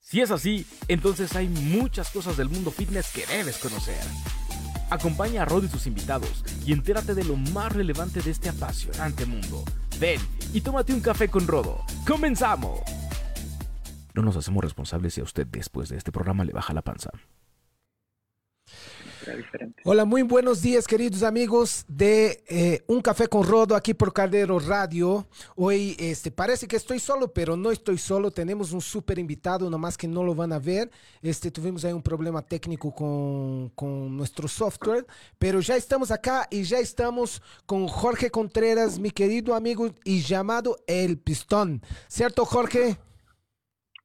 Si es así, entonces hay muchas cosas del mundo fitness que debes conocer. Acompaña a Rod y sus invitados y entérate de lo más relevante de este apasionante mundo. Ven y tómate un café con Rodo. ¡Comenzamos! No nos hacemos responsables si a usted después de este programa le baja la panza. Hola, muy buenos días queridos amigos de eh, Un Café con Rodo aquí por Caldero Radio. Hoy este, parece que estoy solo, pero no estoy solo. Tenemos un súper invitado, nomás que no lo van a ver. Este, tuvimos ahí un problema técnico con, con nuestro software, pero ya estamos acá y ya estamos con Jorge Contreras, mi querido amigo y llamado El Pistón. ¿Cierto, Jorge?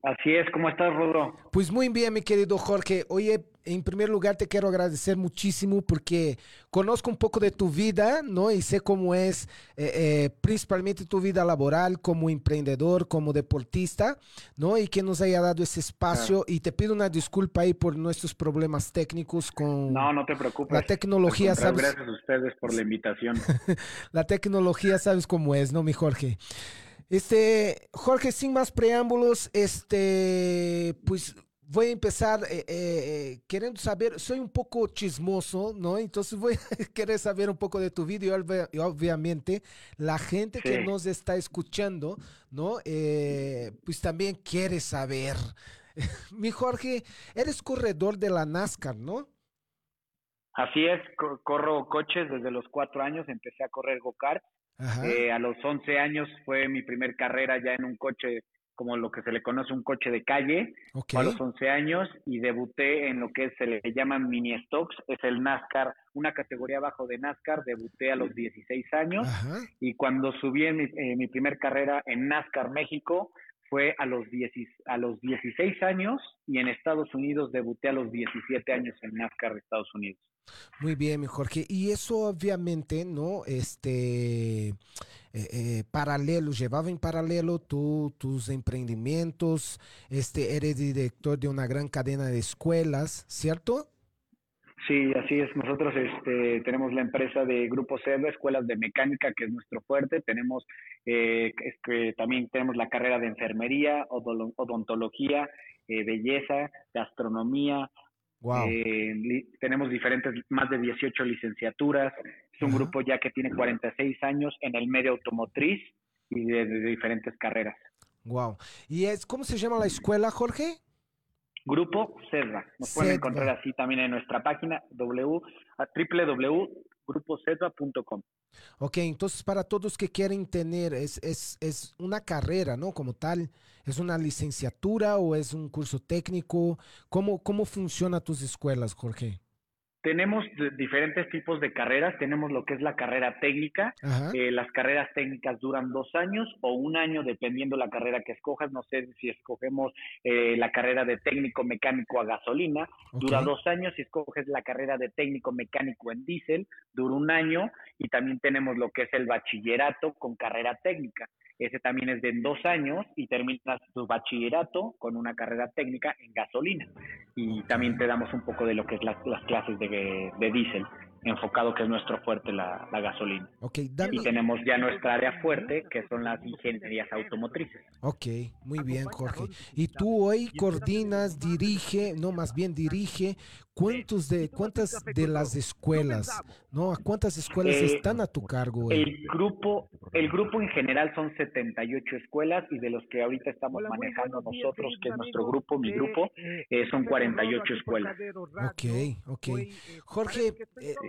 Así es, ¿cómo estás, Rodo? Pues muy bien, mi querido Jorge. Oye, en primer lugar te quiero agradecer muchísimo porque conozco un poco de tu vida, ¿no? Y sé cómo es eh, eh, principalmente tu vida laboral como emprendedor, como deportista, ¿no? Y que nos haya dado ese espacio. Y te pido una disculpa ahí por nuestros problemas técnicos con... No, no te preocupes. La tecnología, ¿sabes? Gracias a ustedes por la invitación. la tecnología, ¿sabes cómo es, no, mi Jorge? Este, Jorge, sin más preámbulos, este, pues voy a empezar eh, eh, queriendo saber, soy un poco chismoso, ¿no? Entonces voy a querer saber un poco de tu video y obviamente la gente que nos está escuchando, ¿no? Eh, pues también quiere saber. Mi Jorge, eres corredor de la NASCAR, ¿no? Así es, corro coches desde los cuatro años, empecé a correr go-kart eh, a los 11 años fue mi primer carrera ya en un coche, como lo que se le conoce un coche de calle, a los 11 años y debuté en lo que se le llaman mini stocks, es el NASCAR, una categoría abajo de NASCAR, debuté a los 16 años. Y cuando subí en mi, eh, mi primer carrera en NASCAR México, fue a los, a los 16 años y en Estados Unidos debuté a los 17 años en NASCAR de Estados Unidos. Muy bien, mi Jorge. Y eso obviamente, ¿no? Este, eh, eh, paralelo, llevaba en paralelo tus emprendimientos, este, eres director de una gran cadena de escuelas, ¿cierto? Sí, así es. Nosotros este, tenemos la empresa de Grupo CEDA, Escuelas de Mecánica, que es nuestro fuerte. Tenemos eh, también tenemos la carrera de enfermería, odontología, eh, belleza, gastronomía, eh, tenemos diferentes, más de 18 licenciaturas. Es un grupo ya que tiene 46 años en el medio automotriz y de, diferentes carreras. Wow. ¿Y es cómo se llama la escuela, Jorge? Grupo CEDRA. Nos pueden encontrar así también en nuestra página www.gruposedra.com. Ok, entonces para todos que quieren tener, es, es, es, una carrera, ¿no? Como tal, ¿es una licenciatura o es un curso técnico? ¿Cómo, cómo funcionan tus escuelas, Jorge? Tenemos diferentes tipos de carreras. Tenemos lo que es la carrera técnica. Eh, las carreras técnicas duran dos años o un año, dependiendo la carrera que escojas. No sé si escogemos eh, la carrera de técnico mecánico a gasolina, dura dos años. Si escoges la carrera de técnico mecánico en diésel, dura un año. Y también tenemos lo que es el bachillerato con carrera técnica. Ese también es de dos años y terminas tu bachillerato con una carrera técnica en gasolina. Y también te damos un poco de lo que es las clases de, de diésel enfocado que es nuestro fuerte, la, gasolina. Okay, Y tenemos ya nuestra área fuerte, que son las ingenierías automotrices. Ok, muy bien, Jorge. Y tú hoy coordinas, dirige, no, más bien dirige, ¿cuántos de, ¿cuántas de las escuelas, no? ¿Cuántas escuelas eh, están a tu cargo? Hoy? El grupo, el grupo en general son 78 escuelas y de los que ahorita estamos manejando nosotros, que es nuestro grupo, mi grupo, eh, son 48 escuelas. Ok, ok. Jorge,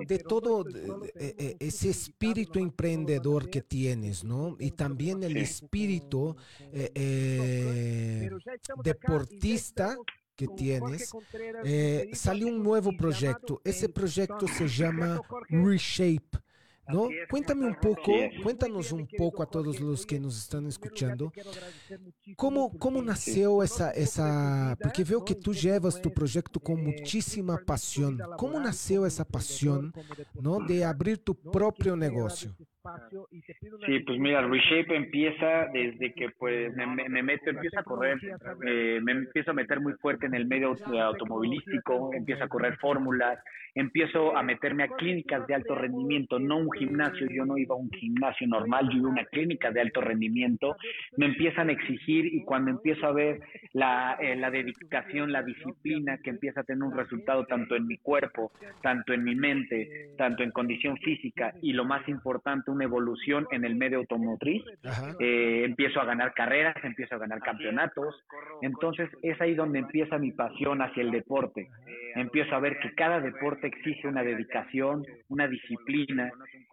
de todo eh, eh, ese espíritu emprendedor que tienes, ¿no? Y también el espíritu eh, deportista que tienes, salió un nuevo proyecto. Ese proyecto se llama Reshape. ¿No? Cuéntame un poco, cuéntanos un poco a todos los que nos están escuchando, ¿cómo, cómo nació esa, esa, porque veo que tú llevas tu proyecto con muchísima pasión, ¿cómo nació esa pasión, ¿no? De abrir tu propio negocio? Sí, pues mira, Reshape empieza desde que pues me, me meto, empiezo a correr, eh, me empiezo a meter muy fuerte en el medio automovilístico, empiezo a correr fórmulas, empiezo a meterme a clínicas de alto rendimiento, no un gimnasio, yo no iba a un gimnasio normal, yo iba a una clínica de alto rendimiento, me empiezan a exigir y cuando empiezo a ver la, eh, la dedicación, la disciplina que empieza a tener un resultado tanto en mi cuerpo, tanto en mi mente, tanto en condición física y lo más importante, una evolución en el medio automotriz, eh, empiezo a ganar carreras, empiezo a ganar campeonatos, entonces es ahí donde empieza mi pasión hacia el deporte, empiezo a ver que cada deporte exige una dedicación, una disciplina,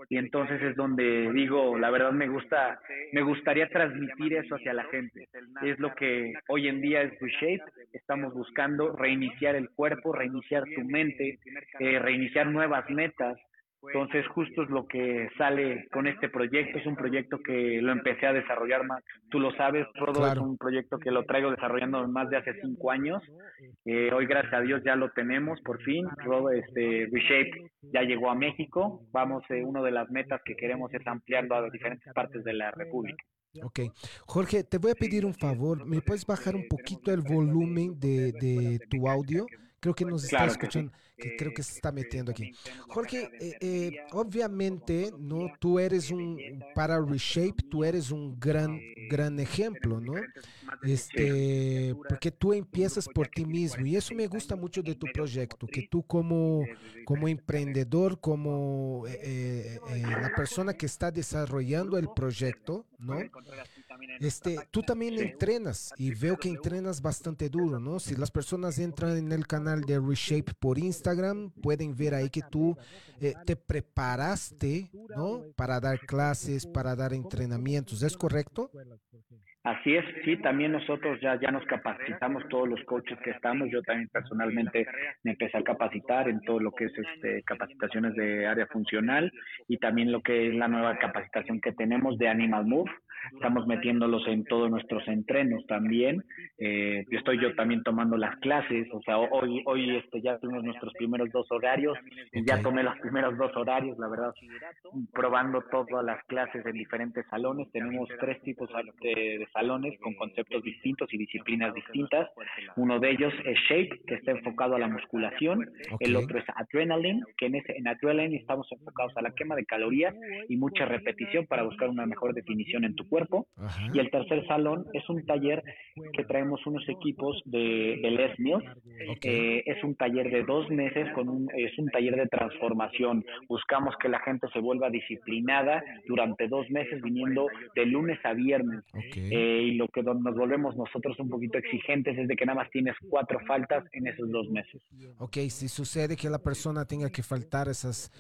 y entonces es donde digo, la verdad me gusta, me gustaría transmitir eso hacia la gente. Es lo que hoy en día es Reshape, estamos buscando reiniciar el cuerpo, reiniciar tu mente, eh, reiniciar nuevas metas, entonces, justo es lo que sale con este proyecto. Es un proyecto que lo empecé a desarrollar más. Tú lo sabes, Rodo, es un proyecto que lo traigo desarrollando más de hace cinco años. Eh, hoy, gracias a Dios, ya lo tenemos por fin. Rodo, este, Reshape ya llegó a México. Vamos, eh, una de las metas que queremos es ampliarlo a diferentes partes de la República. Ok. Jorge, te voy a pedir un favor. ¿Me puedes bajar un poquito el volumen de, de tu audio? Creo que nos está escuchando, que, creo que se está metiendo aquí. Jorge, eh, eh, obviamente, no, tú eres un, para Reshape, tú eres un gran, gran ejemplo, ¿no? Este, porque tú empiezas por ti mismo y eso me gusta mucho de tu proyecto, que tú como, como emprendedor, como eh, la persona que está desarrollando el proyecto, ¿no? Este, tú también entrenas y veo que entrenas bastante duro, ¿no? Si las personas entran en el canal de Reshape por Instagram, pueden ver ahí que tú eh, te preparaste, ¿no? Para dar clases, para dar entrenamientos, ¿es correcto? Así es, sí, también nosotros ya, ya nos capacitamos, todos los coaches que estamos, yo también personalmente me empecé a capacitar en todo lo que es este, capacitaciones de área funcional y también lo que es la nueva capacitación que tenemos de Animal Move, estamos metiéndolos en todos nuestros entrenos también, eh, yo estoy yo también tomando las clases, o sea, hoy, hoy este, ya tuvimos nuestros primeros dos horarios, ya tomé los primeros dos horarios, la verdad, probando todas las clases en diferentes salones, tenemos tres tipos de salones con conceptos distintos y disciplinas distintas. Uno de ellos es Shape, que está enfocado a la musculación. El otro es Adrenaline, que en, ese, en Adrenaline estamos enfocados a la quema de calorías y mucha repetición para buscar una mejor definición en tu cuerpo. Y el tercer salón es un taller que traemos unos equipos de, de Les Mills. es un taller de dos meses, con un, es un taller de transformación. Buscamos que la gente se vuelva disciplinada durante dos meses, viniendo de lunes a viernes. Eh, y lo que nos volvemos nosotros un poquito exigentes es de que nada más tienes cuatro faltas en esos dos meses. Ok, si sucede que la persona tenga que faltar esas,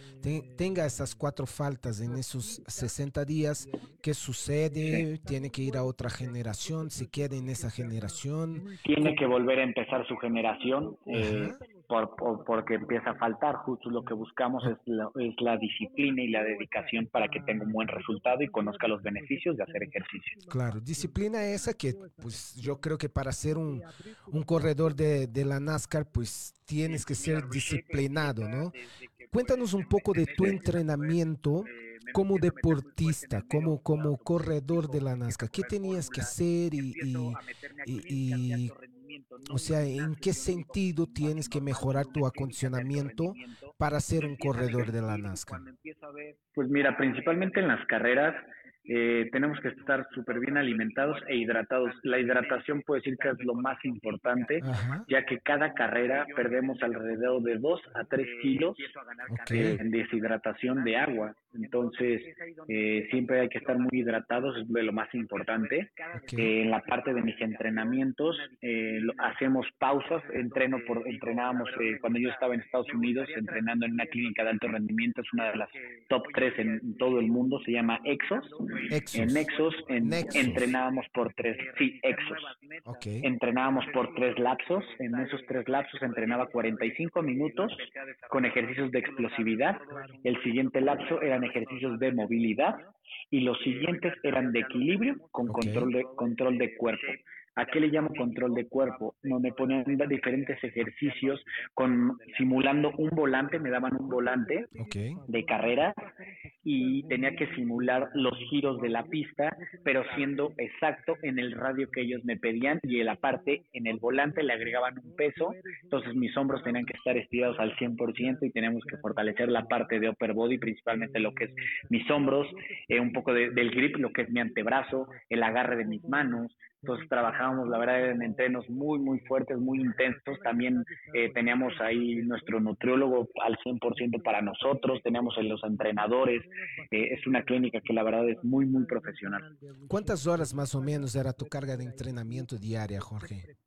tenga esas cuatro faltas en esos 60 días, ¿qué sucede? ¿Tiene que ir a otra generación? ¿Se queda en esa generación? Tiene que volver a empezar su generación. Eh, por, porque empieza a faltar. Justo lo que buscamos es la, es la disciplina y la dedicación para que tenga un buen resultado y conozca los beneficios de hacer ejercicio. Claro, disciplina esa que pues yo creo que para ser un, un corredor de, de la NASCAR pues tienes que ser disciplinado, ¿no? Cuéntanos un poco de tu entrenamiento como deportista, como, como corredor de la NASCAR. ¿Qué tenías que hacer y, y o sea, ¿en qué sentido tienes que mejorar tu acondicionamiento para ser un corredor de la NASCAR? Pues mira, principalmente en las carreras eh, tenemos que estar súper bien alimentados e hidratados. La hidratación puede decir que es lo más importante, ya que cada carrera perdemos alrededor de 2 a 3 kilos en deshidratación de agua. Entonces, eh, siempre hay que estar muy hidratados, es lo más importante. Eh, en la parte de mis entrenamientos, hacemos pausas, entreno por, entrenábamos cuando yo estaba en Estados Unidos, entrenando en una clínica de alto rendimiento, es una de las top 3 en todo el mundo, se llama Exos en Nexus entrenábamos por tres, sí, Exos. Entrenábamos por tres lapsos. En esos tres lapsos entrenaba 45 minutos con ejercicios de explosividad. El siguiente lapso eran ejercicios de movilidad y los siguientes eran de equilibrio con control de control de cuerpo. ¿A qué le llamo control de cuerpo? Me ponían diferentes ejercicios con simulando un volante, me daban un volante de carrera y tenía que simular los giros de la pista, pero siendo exacto en el radio que ellos me pedían y en la parte en el volante le agregaban un peso, entonces mis hombros tenían que estar estirados al 100% y teníamos que fortalecer la parte de upper body, principalmente lo que es mis hombros, eh, un poco del grip, lo que es mi antebrazo, el agarre de mis manos, entonces trabajábamos, la verdad, en entrenos muy, muy fuertes, muy intensos. También eh, teníamos ahí nuestro nutriólogo al 100% para nosotros, teníamos en los entrenadores. Eh, es una clínica que la verdad es muy, muy profesional. ¿Cuántas horas más o menos era tu carga de entrenamiento diaria, Jorge?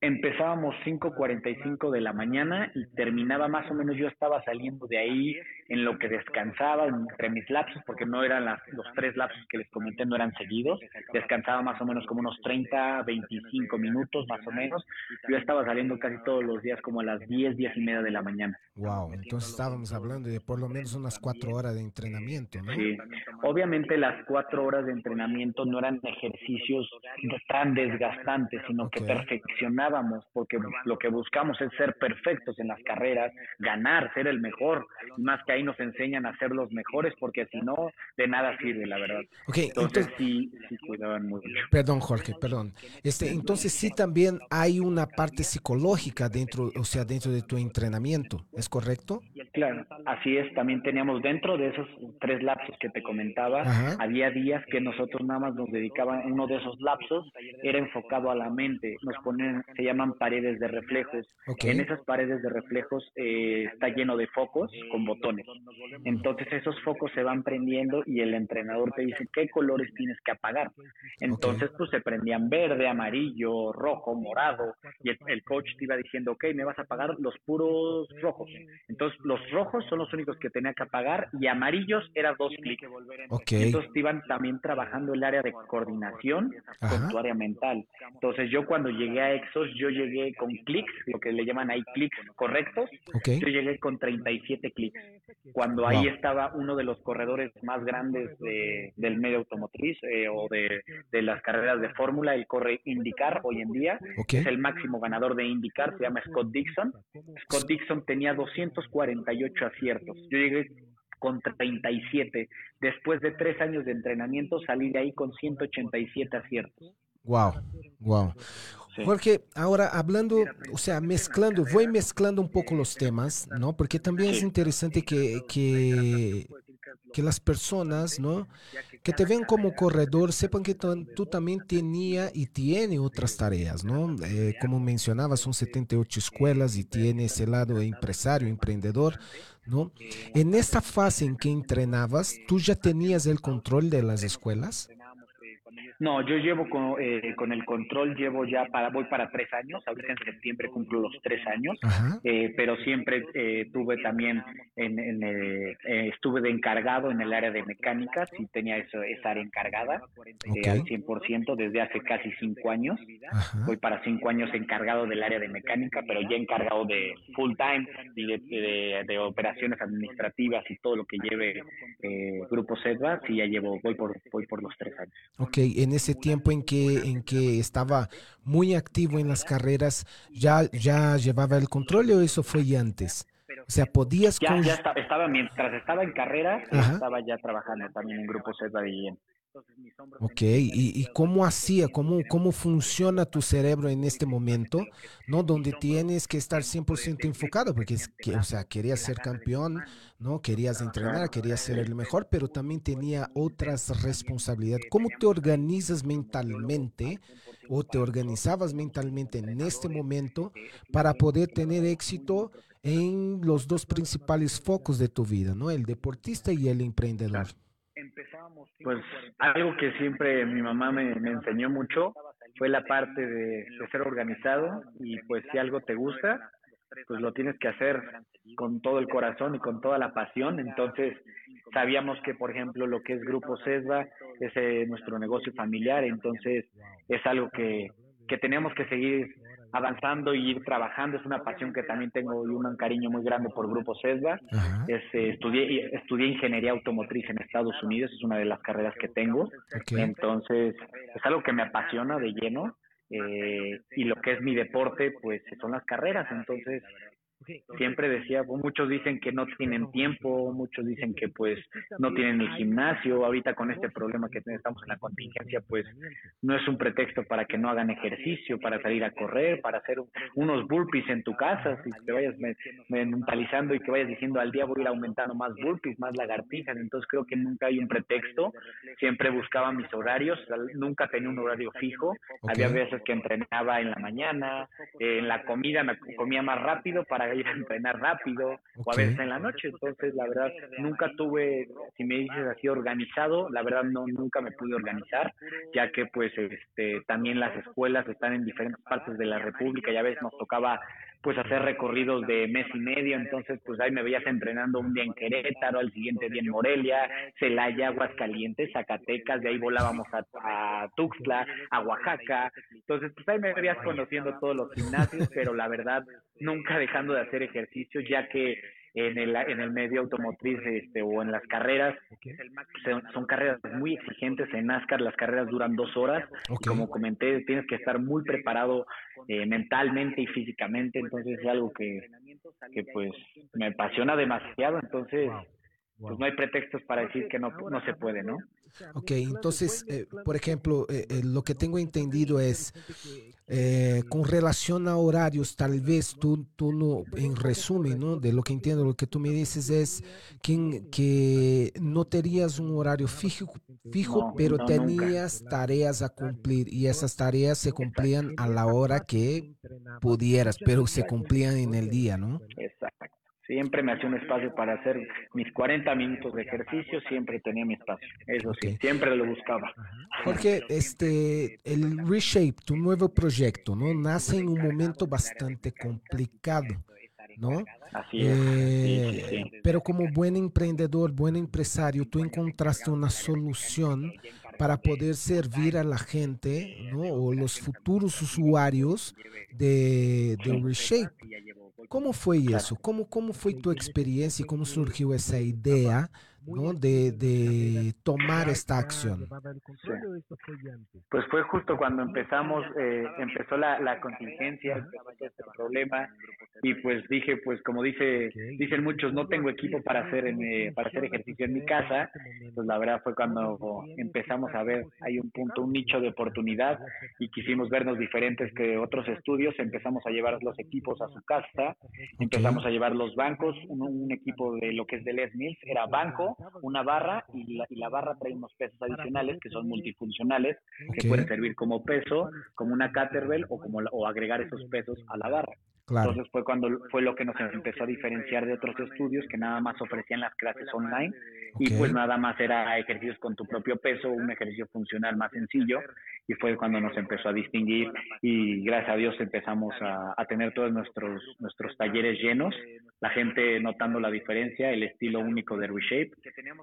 Empezábamos 5.45 de la mañana y terminaba más o menos, yo estaba saliendo de ahí en lo que descansaba entre mis lapsos, porque no eran las, los tres lapsos que les comenté, no eran seguidos. Descansaba más o menos como unos 30, 25 minutos más o menos. Yo estaba saliendo casi todos los días como a las 10, 10 y media de la mañana. Wow, entonces estábamos hablando de por lo menos unas cuatro horas de entrenamiento, ¿no? Sí, obviamente las cuatro horas de entrenamiento no eran ejercicios tan desgastantes, sino que perfeccionábamos, porque lo que buscamos es ser perfectos en las carreras, ganar, ser el mejor, más que ahí nos enseñan a ser los mejores, porque si no, de nada sirve, la verdad. Okay, entonces, sí, sí cuidaban mucho. Perdón, Jorge perdón. Este, entonces sí también hay una parte psicológica dentro, o sea, dentro de tu entrenamiento, ¿es correcto? Claro, así es. También teníamos dentro de esos tres lapsos que te comentaba, había días que nosotros nada más nos dedicaban, uno de esos lapsos era enfocado a la mente. Nos ponen, se llaman paredes de reflejos. En esas paredes de reflejos eh, está lleno de focos con botones. Entonces esos focos se van prendiendo y el entrenador te dice qué colores tienes que apagar. Entonces pues se prendían verde, amarillo, rojo, morado, y el, coach te iba diciendo, ok, me vas a pagar los puros rojos. Entonces, los rojos son los únicos que tenía que apagar y amarillos era dos clics. Okay. Entonces, te iban también trabajando el área de coordinación con tu área mental. Entonces, yo cuando llegué a Exos, yo llegué con clics, lo que le llaman ahí clics correctos. Yo llegué con 37 clics. Cuando ahí estaba uno de los corredores más grandes del medio automotriz eh, o de, de las carreras de fórmula, el corre IndyCar hoy en día, es el máximo ganador de IndyCar, se llama Scott Dixon. Scott Dixon tenía 248 aciertos. Yo llegué con 37. Después de tres años de entrenamiento salí de ahí con 187 aciertos. Wow, wow. Jorge, ahora hablando, o sea, mezclando, voy mezclando un poco los temas, ¿no? Porque también es interesante que, que que las personas, ¿no? Que te ven como corredor sepan que tú, también tenía y tiene otras tareas, ¿no? Eh, como mencionaba, son 78 escuelas y tiene ese lado empresario, emprendedor, ¿no? En esta fase en que entrenabas, ¿tú ya tenías el control de las escuelas? No, yo llevo con, eh, con el control, llevo ya para, voy para tres años, ahorita en septiembre cumplo los tres años, eh, pero siempre eh, tuve también, en, en eh, estuve de encargado en el área de mecánica, sí tenía eso, esa área encargada al 100% desde hace casi cinco años, voy para cinco años encargado del área de mecánica, pero ya encargado de full time y de, de, operaciones administrativas y todo lo que lleve Grupo SEDVA, sí ya llevo, voy por, voy por los tres años. Ok, en ese tiempo en que, en que estaba muy activo en las carreras, ¿ya, ya llevaba el control o eso fue ya antes? O sea, podías... Ya, ya estaba, mientras estaba en carrera, estaba ya trabajando también en Grupo Z de Ok, ¿y, cómo hacía, cómo, cómo funciona tu cerebro en este momento, ¿no? Donde tienes que estar 100% enfocado, porque, que, o sea, querías ser campeón, ¿no? Querías entrenar, querías ser el mejor, pero también tenía otras responsabilidades. ¿Cómo te organizas mentalmente o te organizabas mentalmente en este momento para poder tener éxito en los dos principales focos de tu vida, ¿no? El deportista y el emprendedor. Pues algo que siempre mi mamá me, enseñó mucho fue la parte de, ser organizado y pues si algo te gusta, pues lo tienes que hacer con todo el corazón y con toda la pasión. Entonces sabíamos que, por ejemplo, lo que es Grupo CESBA es eh, nuestro negocio familiar, entonces es algo que, que tenemos que seguir avanzando y ir trabajando. Es una pasión que también tengo y un cariño muy grande por Grupo CESBA. Es, eh, estudié, estudié ingeniería automotriz en Estados Unidos, es una de las carreras que tengo. Entonces, es algo que me apasiona de lleno eh, y lo que es mi deporte, pues son las carreras. Entonces, siempre decía, pues, muchos dicen que no tienen tiempo, muchos dicen que pues no tienen el gimnasio, ahorita con este problema que estamos en la contingencia, pues no es un pretexto para que no hagan ejercicio, para salir a correr, para hacer unos burpees en tu casa, si te vayas mentalizando y que vayas diciendo al día voy a ir aumentando más burpees, más lagartijas, entonces creo que nunca hay un pretexto, siempre buscaba mis horarios, nunca tenía un horario fijo, había veces que entrenaba en la mañana, en la comida me comía más rápido para ir a entrenar rápido o a veces en la noche. Entonces, la verdad, nunca tuve, si me dices así, organizado, la verdad no, nunca me pude organizar, ya que pues este también las escuelas están en diferentes partes de la República y a veces nos tocaba pues hacer recorridos de mes y medio, entonces pues ahí me veías entrenando un día en Querétaro, al siguiente día en Morelia, Celaya, Aguascalientes, Zacatecas, de ahí volábamos a, a Tuxtla, a Oaxaca, entonces pues ahí me veías conociendo todos los gimnasios, pero la verdad nunca dejando de hacer ejercicio, ya que en el, en el medio automotriz este, o en las carreras. Son, carreras muy exigentes. En NASCAR las carreras duran dos horas. como comenté, tienes que estar muy preparado eh, mentalmente y físicamente. Entonces es algo que, que pues me apasiona demasiado. Entonces pues no hay pretextos para decir que no, no se puede, ¿no? Ok, entonces, eh, por ejemplo, eh, eh, lo que tengo entendido es, con relación a horarios, tal vez tú, tú no, en resumen, ¿no? De lo que entiendo, lo que tú me dices es que, que no tenías un horario fijo, fijo pero tenías tareas a cumplir y esas tareas se cumplían a la hora que pudieras, pero se cumplían en el día, ¿no? Exacto. Siempre me hacía un espacio para hacer mis 40 minutos de ejercicio, siempre tenía mi espacio. Eso sí, siempre lo buscaba. Jorge, este, el Reshape, tu nuevo proyecto, ¿no? Nace en un momento bastante complicado, ¿no? Así es. Eh, pero como buen emprendedor, buen empresario, tú encontraste una solución para poder servir a la gente, ¿no? O los futuros usuarios de, de Reshape. ¿Cómo fue eso? ¿Cómo, ¿Cómo fue tu experiencia y cómo surgió esa idea ¿no? de, de tomar esta acción? Pues fue justo cuando empezamos, eh, empezó la, la contingencia, este problema, y pues dije pues como dice dicen muchos no tengo equipo para hacer en, para hacer ejercicio en mi casa pues la verdad fue cuando empezamos a ver hay un punto un nicho de oportunidad y quisimos vernos diferentes que otros estudios empezamos a llevar los equipos a su casa empezamos a llevar los bancos un, equipo de lo que es de Les Mills era banco una barra y la, y la barra trae unos pesos adicionales que son multifuncionales que pueden servir como peso como una caterbell o como o agregar esos pesos a la barra entonces fue cuando fue lo que nos empezó a diferenciar de otros estudios que nada más ofrecían las clases online y pues nada más era ejercicios con tu propio peso, un ejercicio funcional más sencillo y fue cuando nos empezó a distinguir y gracias a Dios empezamos a, a tener todos nuestros nuestros talleres llenos, la gente notando la diferencia, el estilo único de Reshape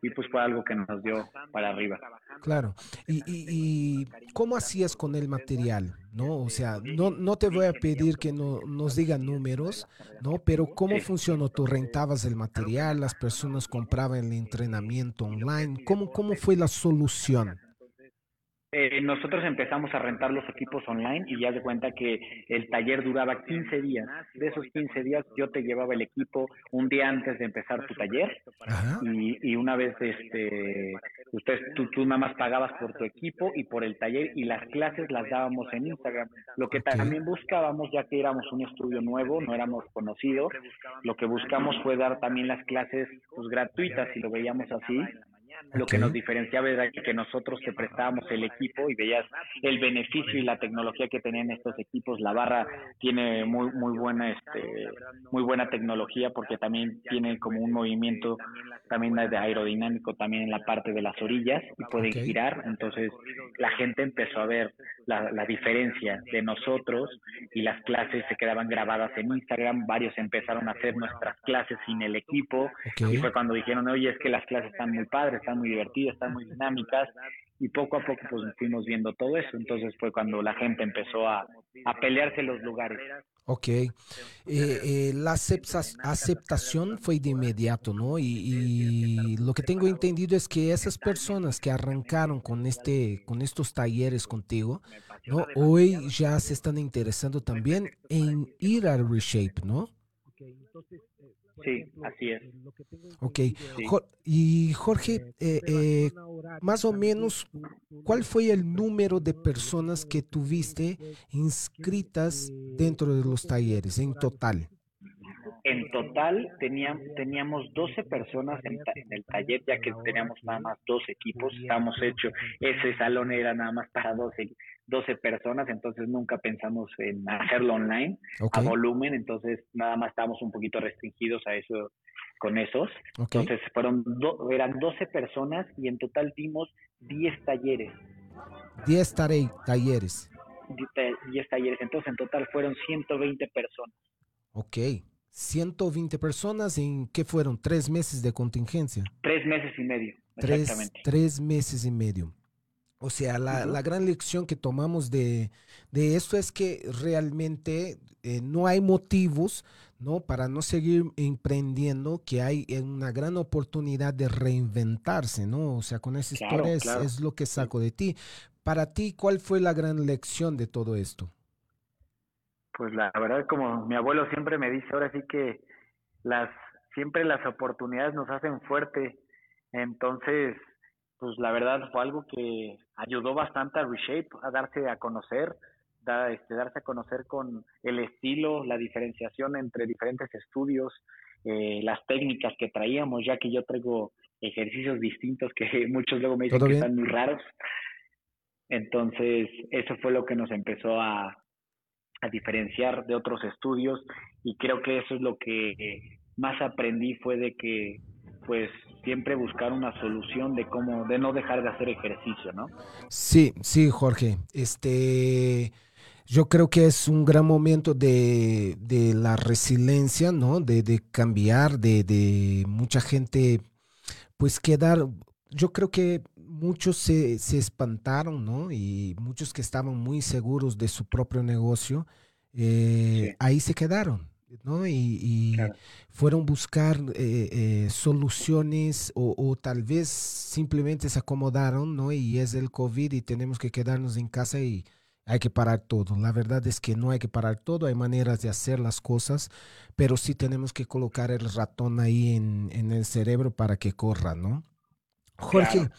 y pues fue algo que nos dio para arriba. Claro. ¿Y, y, y cómo hacías con el material? ¿No? O sea, no, no te voy a pedir que no, nos digan números, ¿no? Pero ¿cómo funcionó? ¿Tú rentabas el material? ¿Las personas compraban el entrenamiento online? ¿Cómo, cómo fue la solución? Eh, nosotros empezamos a rentar los equipos online y ya de cuenta que el taller duraba 15 días. De esos 15 días yo te llevaba el equipo un día antes de empezar tu taller y, y, una vez este usted tú, tú, nada más pagabas por tu equipo y por el taller y las clases las dábamos en Instagram. Lo que también buscábamos, ya que éramos un estudio nuevo, no éramos conocidos, lo que buscamos fue dar también las clases pues, gratuitas, si lo veíamos así, lo que nos diferenciaba era que nosotros te prestábamos el equipo y veías el beneficio y la tecnología que tenían estos equipos. La barra tiene muy muy buena este muy buena tecnología porque también tiene como un movimiento también de aerodinámico también en la parte de las orillas y puede girar. Entonces la gente empezó a ver la, la diferencia de nosotros y las clases se quedaban grabadas en Instagram. Varios empezaron a hacer nuestras clases sin el equipo y fue cuando dijeron, oye, es que las clases están muy padres están muy divertidas, están muy dinámicas y poco a poco pues fuimos viendo todo eso. Entonces fue cuando la gente empezó a, a pelearse los lugares. Ok. Eh, eh, la aceptación fue de inmediato, ¿no? Y, lo que tengo entendido es que esas personas que arrancaron con, este, con estos talleres contigo, ¿no? Hoy ya se están interesando también en ir al Reshape, ¿no? Sí, así es. Ok. Y Jorge, eh, eh, más o menos, ¿cuál fue el número de personas que tuviste inscritas dentro de los talleres en total? En total teníamos, teníamos 12 personas en, el taller, ya que teníamos nada más dos equipos, estábamos hechos, ese salón era nada más para 12, 12 personas, entonces nunca pensamos en hacerlo online a volumen, entonces nada más estábamos un poquito restringidos a eso con esos. Entonces fueron eran 12 personas y en total dimos 10 talleres. 10 talleres. 10 talleres, entonces en total fueron 120 personas. Ok. 120 personas en qué fueron? ¿Tres meses de contingencia? Tres meses y medio. Tres, tres meses y medio. O sea, la, la, gran lección que tomamos de, de esto es que realmente eh, no hay motivos ¿no? para no seguir emprendiendo, que hay una gran oportunidad de reinventarse, ¿no? O sea, con esa historia es, lo que saco de ti. Para ti, ¿cuál fue la gran lección de todo esto? Pues la verdad, como mi abuelo siempre me dice, ahora sí que las siempre las oportunidades nos hacen fuerte. Entonces, pues la verdad fue algo que ayudó bastante a Reshape a darse a conocer, da, este, darse a conocer con el estilo, la diferenciación entre diferentes estudios, eh, las técnicas que traíamos, ya que yo traigo ejercicios distintos que muchos luego me dicen que están muy raros. Entonces, eso fue lo que nos empezó a, a diferenciar de otros estudios y creo que eso es lo que más aprendí fue de que pues siempre buscar una solución de cómo de no dejar de hacer ejercicio, ¿no? Sí, sí, Jorge. Este yo creo que es un gran momento de, de la resiliencia, ¿no? De, de cambiar, de, de, mucha gente, pues quedar, yo creo que muchos se, se, espantaron, ¿no? Y muchos que estaban muy seguros de su propio negocio, eh, ahí se quedaron, ¿no? Y, fueron buscar eh, eh, soluciones o, o, tal vez simplemente se acomodaron, ¿no? Y es el COVID y tenemos que quedarnos en casa y hay que parar todo. La verdad es que no hay que parar todo, hay maneras de hacer las cosas, pero sí tenemos que colocar el ratón ahí en, en el cerebro para que corra, ¿no? Jorge,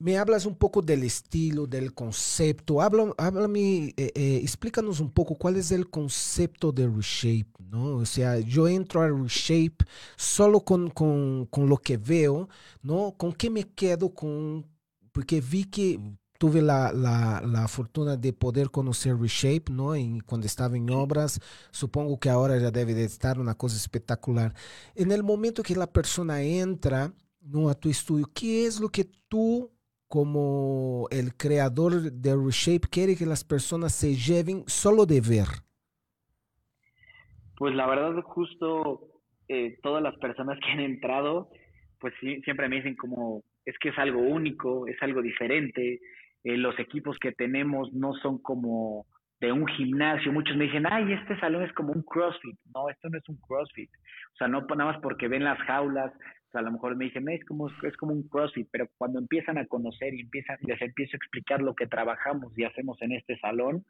me hablas un poco del estilo, del concepto. Habla, háblame, eh, eh, explícanos un poco cuál es el concepto de Reshape, ¿no? O sea, yo entro a Reshape solo con, con, con lo que veo, ¿no? ¿Con qué me quedo? Con, porque vi que tuve la, la, la, fortuna de poder conocer Reshape, ¿no? Cuando estaba en obras, supongo que ahora ya debe de estar una cosa espectacular. En el momento que la persona entra, ¿no? A tu estudio, ¿qué es lo que tú, como el creador de Reshape, quiere que las personas se lleven solo de ver? Pues la verdad, justo eh, todas las personas que han entrado, pues sí, siempre me dicen como, es que es algo único, es algo diferente, eh, los equipos que tenemos no son como de un gimnasio. Muchos me dicen, ay, este salón es como un CrossFit. No, esto no es un CrossFit. O sea, no nada más porque ven las jaulas, a lo mejor me dicen, es como, es como un CrossFit, pero cuando empiezan a conocer y empiezan, les empiezo a explicar lo que trabajamos y hacemos en este salón,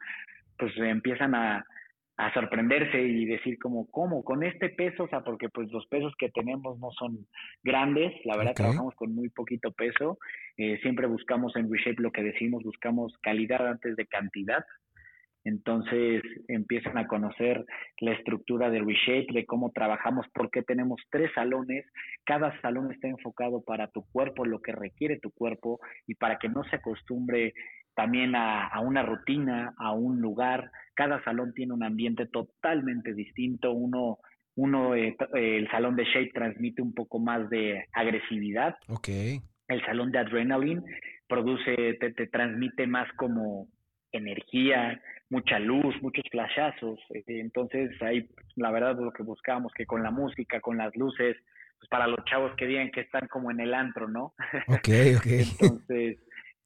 pues empiezan a, a sorprenderse y decir como, ¿cómo? Con este peso, o sea, porque pues los pesos que tenemos no son grandes, la verdad trabajamos con muy poquito peso, eh, siempre buscamos en Reshape lo que decimos, buscamos calidad antes de cantidad, entonces empiezan a conocer la estructura de Reshape, de cómo trabajamos, porque tenemos tres salones, cada salón está enfocado para tu cuerpo, lo que requiere tu cuerpo y para que no se acostumbre también a, una rutina, a un lugar. Cada salón tiene un ambiente totalmente distinto. Uno, uno eh, el salón de Shape transmite un poco más de agresividad. Okay. El salón de Adrenaline produce, te, te transmite más como energía, mucha luz, muchos flashazos. Eh, entonces ahí la verdad lo que buscamos, que con la música, con las luces, pues para los chavos que digan que están como en el antro, ¿no? Ok, ok. Entonces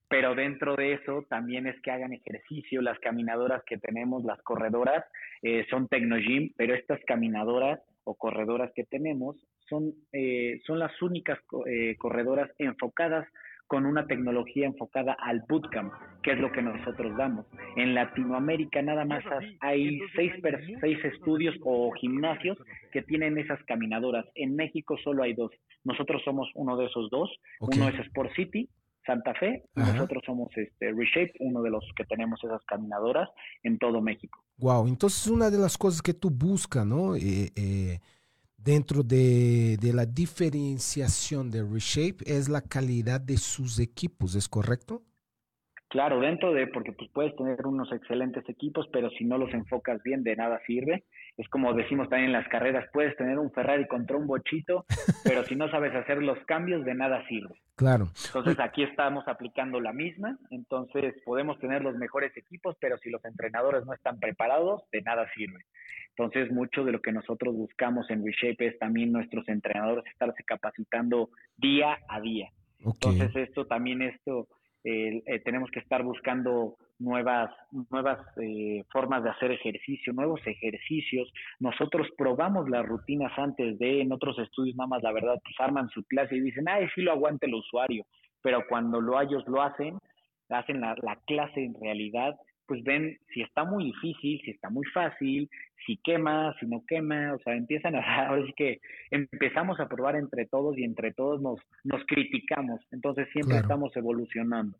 pero dentro de eso también es que hagan ejercicio. Las caminadoras que tenemos, las corredoras, eh, son Tecnogym, pero estas caminadoras o corredoras que tenemos son, eh, son las únicas eh, corredoras enfocadas con una tecnología enfocada al bootcamp, que es lo que nosotros damos. En Latinoamérica nada más hay seis, seis estudios o gimnasios que tienen esas caminadoras. En México solo hay dos. Nosotros somos uno de esos dos. Uno es Sport City, Santa Fe, y nosotros somos este Reshape, uno de los que tenemos esas caminadoras en todo México. Wow, entonces una de las cosas que tú buscas, ¿no? Eh, eh dentro de, de, la diferenciación de Reshape es la calidad de sus equipos, ¿es correcto? Claro, dentro de, porque pues puedes tener unos excelentes equipos, pero si no los enfocas bien, de nada sirve. Es como decimos también en las carreras, puedes tener un Ferrari contra un bochito, pero si no sabes hacer los cambios, de nada sirve. Claro. Entonces aquí estamos aplicando la misma, entonces podemos tener los mejores equipos, pero si los entrenadores no están preparados, de nada sirve. Entonces, mucho de lo que nosotros buscamos en Reshape es también nuestros entrenadores estarse capacitando día a día. Entonces, esto también, esto, eh, tenemos que estar buscando nuevas, nuevas eh, formas de hacer ejercicio, nuevos ejercicios. Nosotros probamos las rutinas antes de, en otros estudios nada más, la verdad, pues arman su clase y dicen, ay, sí lo aguanta el usuario, pero cuando lo, ellos lo hacen, hacen la, la clase en realidad, pues ven si está muy difícil, si está muy fácil, si quema, si no quema, o sea, empiezan a, ahora sí que empezamos a probar entre todos y entre todos nos, nos criticamos, entonces siempre estamos evolucionando.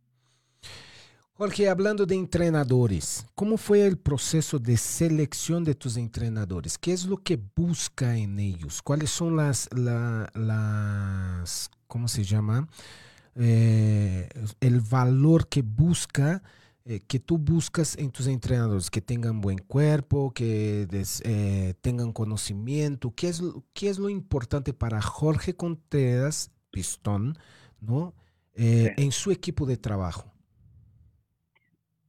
Jorge, hablando de entrenadores, ¿cómo fue el proceso de selección de tus entrenadores? ¿Qué es lo que busca en ellos? ¿Cuáles son las, las ¿cómo se llama? Eh, el valor que busca eh, que tú buscas en tus entrenadores, que tengan buen cuerpo, que eh, tengan conocimiento, ¿qué es, ¿qué es lo importante para Jorge Contreras Pistón, ¿no? Eh, en su equipo de trabajo?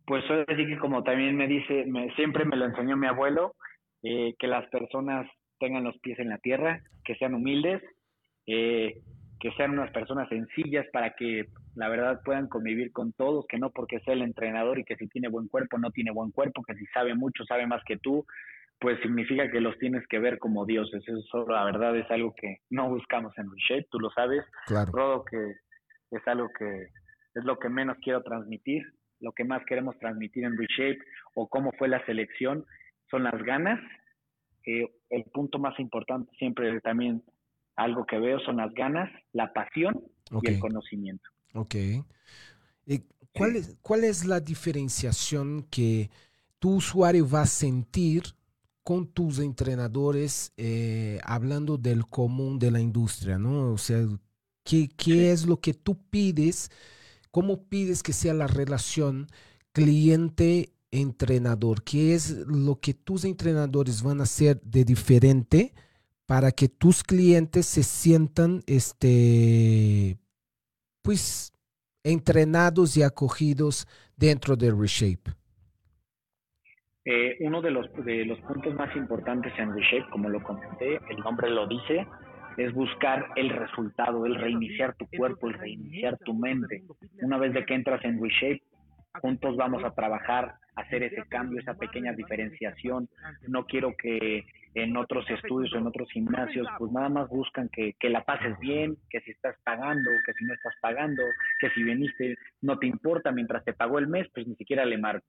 Pues así que como también me dice, siempre me lo enseñó mi abuelo, que las personas tengan los pies en la tierra, que sean humildes, que sean unas personas sencillas para que la verdad puedan convivir con todos, que no porque sea el entrenador y que si tiene buen cuerpo no tiene buen cuerpo, que si sabe mucho sabe más que tú, pues significa que los tienes que ver como dioses. Eso la verdad es algo que no buscamos en Reshape, tú lo sabes, claro. Rodo, que es algo que es lo que menos quiero transmitir, lo que más queremos transmitir en Reshape o cómo fue la selección son las ganas. Eh, el punto más importante siempre también algo que veo son las ganas, la pasión y el conocimiento. Ok. ¿cuál, es, ¿Cuál es la diferenciación que tu usuario va a sentir con tus entrenadores eh, hablando del común de la industria, ¿no? O sea, ¿qué, qué es lo que tú pides? ¿Cómo pides que sea la relación cliente-entrenador? ¿Qué es lo que tus entrenadores van a hacer de diferente? Para que tus clientes se sientan este, pues, entrenados y acogidos dentro de Reshape? Eh, uno de los, de los puntos más importantes en Reshape, como lo comenté, el nombre lo dice, es buscar el resultado, el reiniciar tu cuerpo, el reiniciar tu mente. Una vez de que entras en Reshape, juntos vamos a trabajar, hacer ese cambio, esa pequeña diferenciación. No quiero que en otros estudios, en otros gimnasios, pues nada más buscan que, la pases bien, que si estás pagando, que si no estás pagando, que si viniste no te importa, mientras te pagó el mes, pues ni siquiera le marco.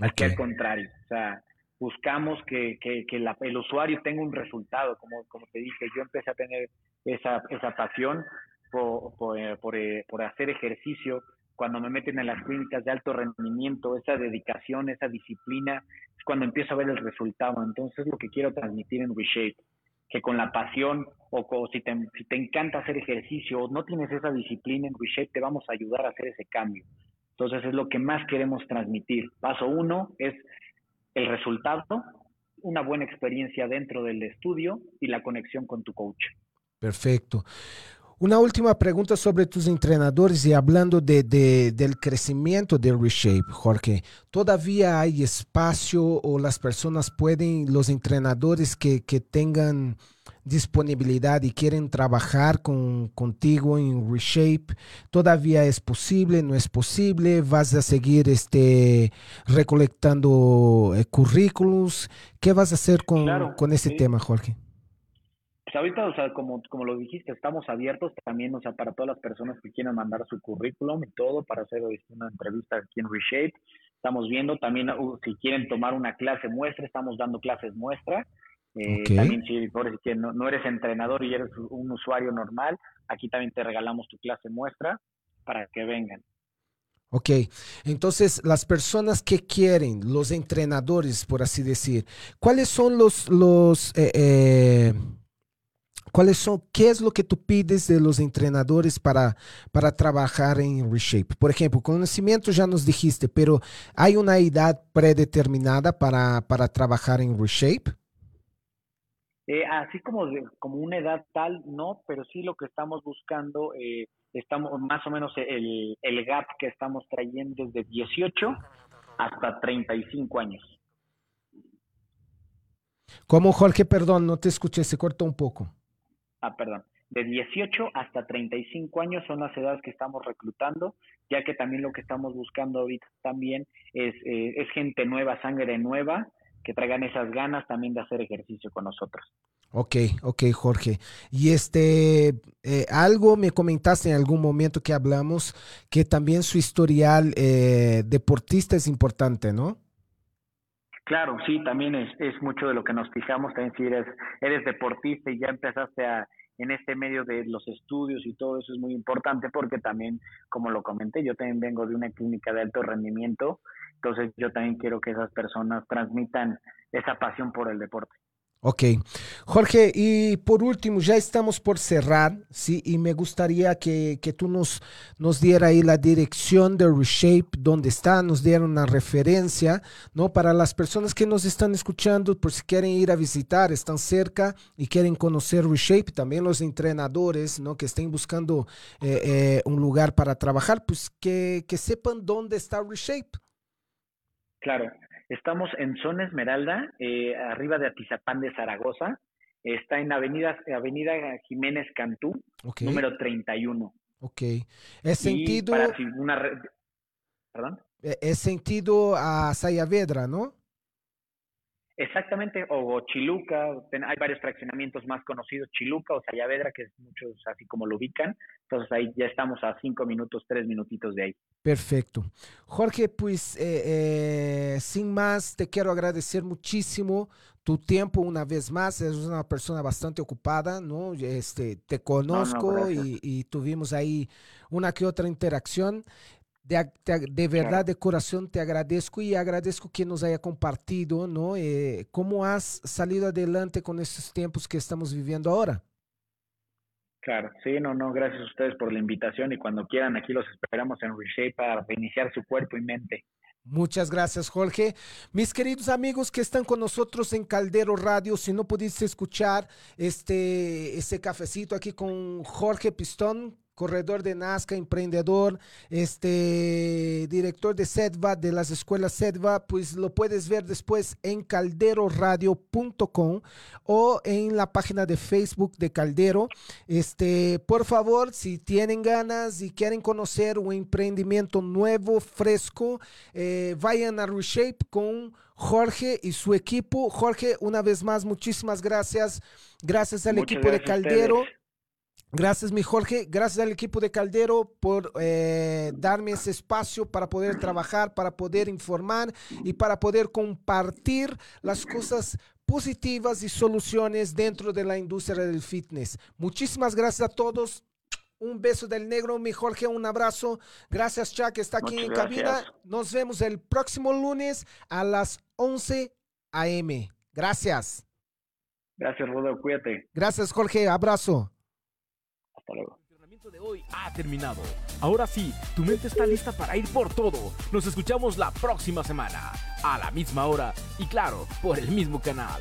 Aquí al contrario, o sea, buscamos que, que, el usuario tenga un resultado, como, como te dije, yo empecé a tener esa, esa pasión por, por, eh, por, eh, por hacer ejercicio, cuando me meten en las clínicas de alto rendimiento, esa dedicación, esa disciplina, es cuando empiezo a ver el resultado. Entonces, es lo que quiero transmitir en Reshape, que con la pasión o, si, te, si te encanta hacer ejercicio o no tienes esa disciplina en Reshape, te vamos a ayudar a hacer ese cambio. Entonces, es lo que más queremos transmitir. Paso uno es el resultado, una buena experiencia dentro del estudio y la conexión con tu coach. Perfecto. Una última pregunta sobre tus entrenadores y hablando de, del crecimiento de Reshape, Jorge. ¿Todavía hay espacio o las personas pueden, los entrenadores que, que tengan disponibilidad y quieren trabajar con, contigo en Reshape, todavía es posible, no es posible, vas a seguir este, recolectando eh, currículos, ¿qué vas a hacer con, con ese tema, Jorge? Pues ahorita, o sea, como, como lo dijiste, estamos abiertos también, o sea, para todas las personas que quieran mandar su currículum y todo para hacer este, una entrevista aquí en Reshape. Estamos viendo también, uh, si quieren tomar una clase muestra, estamos dando clases muestra. Eh, también si, por si no, no eres entrenador y eres un usuario normal, aquí también te regalamos tu clase muestra para que vengan. Ok, entonces las personas que quieren, los entrenadores, por así decir, ¿cuáles son los, los eh, eh, ¿Cuáles son, qué es lo que tú pides de los entrenadores para, para trabajar en Reshape? Por ejemplo, conocimiento ya nos dijiste, pero ¿hay una edad predeterminada para, para trabajar en Reshape? Eh, así como, como una edad tal, no, pero sí lo que estamos buscando, eh, estamos más o menos el, el gap que estamos trayendo es de 18 hasta 35 años. ¿Cómo, Jorge? Perdón, no te escuché, se cortó un poco ah, perdón, de 18 hasta 35 años son las edades que estamos reclutando, ya que también lo que estamos buscando ahorita también es, eh, es gente nueva, sangre nueva, que traigan esas ganas también de hacer ejercicio con nosotros. Ok, ok, Jorge. Y este, eh, algo me comentaste en algún momento que hablamos, que también su historial eh, deportista es importante, ¿no? Claro, sí, también es, es mucho de lo que nos fijamos, también si eres, eres deportista y ya empezaste a, en este medio de los estudios y todo eso es muy importante porque también, como lo comenté, yo también vengo de una clínica de alto rendimiento, entonces yo también quiero que esas personas transmitan esa pasión por el deporte. Ok. Jorge, y por último, ya estamos por cerrar, ¿sí? Y me gustaría que, que tú nos, nos diera ahí la dirección de Reshape, dónde está, nos diera una referencia, ¿no? Para las personas que nos están escuchando, por si quieren ir a visitar, están cerca y quieren conocer Reshape, también los entrenadores, ¿no? Que estén buscando eh, eh, un lugar para trabajar, pues que, que sepan dónde está Reshape. Claro. Estamos en Zona Esmeralda, eh, arriba de Atizapán de Zaragoza. Está en Avenida, Avenida Jiménez Cantú, número 31. Ok. ¿Es sentido... ¿Perdón? E, es sentido a Sayavedra, ¿no? Exactamente, o, Chiluca, hay varios fraccionamientos más conocidos, Chiluca o Sayavedra, que muchos así como lo ubican, entonces ahí ya estamos a cinco minutos, tres minutitos de ahí. Perfecto. Jorge, pues eh, eh, sin más, te quiero agradecer muchísimo tu tiempo una vez más. Eres una persona bastante ocupada, ¿no? Este, te conozco y, y, tuvimos ahí una que otra interacción. De, verdad, de corazón, te agradezco y agradezco que nos haya compartido, ¿no? Eh, ¿Cómo has salido adelante con estos tiempos que estamos viviendo ahora? Claro, sí, no, no, gracias a ustedes por la invitación y cuando quieran aquí los esperamos en Reshape para reiniciar su cuerpo y mente. Muchas gracias, Jorge. Mis queridos amigos que están con nosotros en Caldero Radio, si no pudiste escuchar este, este cafecito aquí con Jorge Pistón, corredor de Nazca, emprendedor, este director de SEDVA, de las escuelas SEDVA, pues lo puedes ver después en calderoradio.com o en la página de Facebook de Caldero. Este, por favor, si tienen ganas y quieren conocer un emprendimiento nuevo, fresco, eh, vayan a Reshape con Jorge y su equipo. Jorge, una vez más, muchísimas gracias. Gracias al equipo de Caldero. Gracias, mi Jorge. Gracias al equipo de Caldero por eh, darme ese espacio para poder trabajar, para poder informar y para poder compartir las cosas positivas y soluciones dentro de la industria del fitness. Muchísimas gracias a todos. Un beso del negro, mi Jorge, un abrazo. Gracias, Chuck, que está aquí en cabina. Nos vemos el próximo lunes a las 11 a.m. Gracias. Gracias, Rodo. Cuídate. Gracias, Jorge. Abrazo. El entrenamiento de hoy ha terminado. Ahora sí, tu mente está lista para ir por todo. Nos escuchamos la próxima semana, a la misma hora y claro, por el mismo canal.